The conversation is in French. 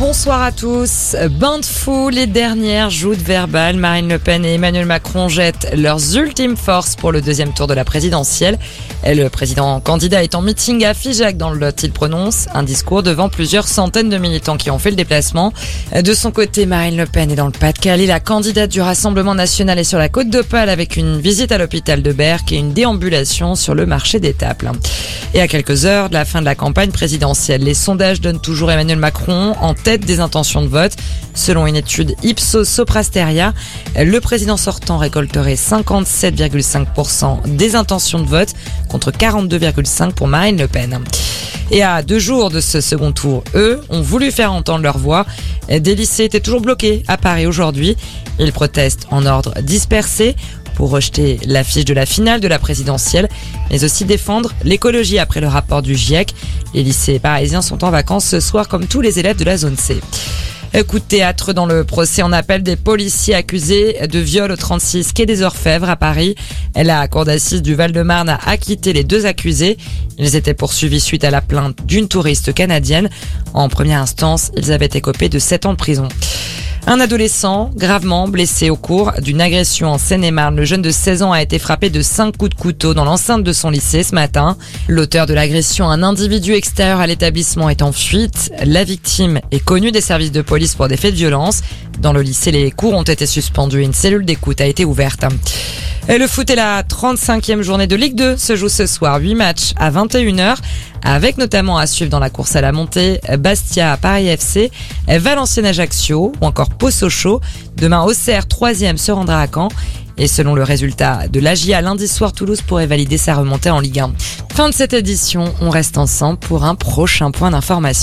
bonsoir à tous. Bain de fou, les dernières joutes verbales. Marine Le Pen et Emmanuel Macron jettent leurs ultimes forces pour le deuxième tour de la présidentielle. Et le président candidat est en meeting à Figeac dans le Lot. Il prononce un discours devant plusieurs centaines de militants qui ont fait le déplacement. De son côté, Marine Le Pen est dans le Pas-de-Calais. La candidate du Rassemblement national est sur la côte d'Opale avec une visite à l'hôpital de Berck et une déambulation sur le marché des. Et à quelques heures de la fin de la campagne présidentielle, les sondages donnent toujours Emmanuel Macron en tête des intentions de vote. Selon une étude Ipsos Soprasteria, le président sortant récolterait 57,5% des intentions de vote contre 42,5% pour Marine Le Pen. Et à deux jours de ce second tour, eux ont voulu faire entendre leur voix. Des lycées étaient toujours bloqués à Paris aujourd'hui. Ils protestent en ordre dispersé pour rejeter l'affiche de la finale de la présidentielle, mais aussi défendre l'écologie après le rapport du GIEC. Les lycées parisiens sont en vacances ce soir comme tous les élèves de la zone C. Coup de théâtre dans le procès en appel des policiers accusés de viol au 36 quai des Orfèvres à Paris. La cour d'assises du Val-de-Marne a acquitté les deux accusés. Ils étaient poursuivis suite à la plainte d'une touriste canadienne. En première instance, ils avaient écopé de 7 ans de prison. Un adolescent gravement blessé au cours d'une agression en Seine-et-Marne. Le jeune de 16 ans a été frappé de 5 coups de couteau dans l'enceinte de son lycée ce matin. L'auteur de l'agression, un individu extérieur à l'établissement, est en fuite. La victime est connue des services de police pour des faits de violence. Dans le lycée, les cours ont été suspendus et une cellule d'écoute a été ouverte. Et le foot est la 35e journée de Ligue 2 se joue ce soir. 8 matchs à 21h avec notamment à suivre dans la course à la montée Bastia Paris FC, Valenciennes Ajaccio ou encore Posocho. Demain Auxerre 3e se rendra à Caen. Et selon le résultat de l'AGIA lundi soir, Toulouse pourrait valider sa remontée en Ligue 1. Fin de cette édition, on reste ensemble pour un prochain point d'information.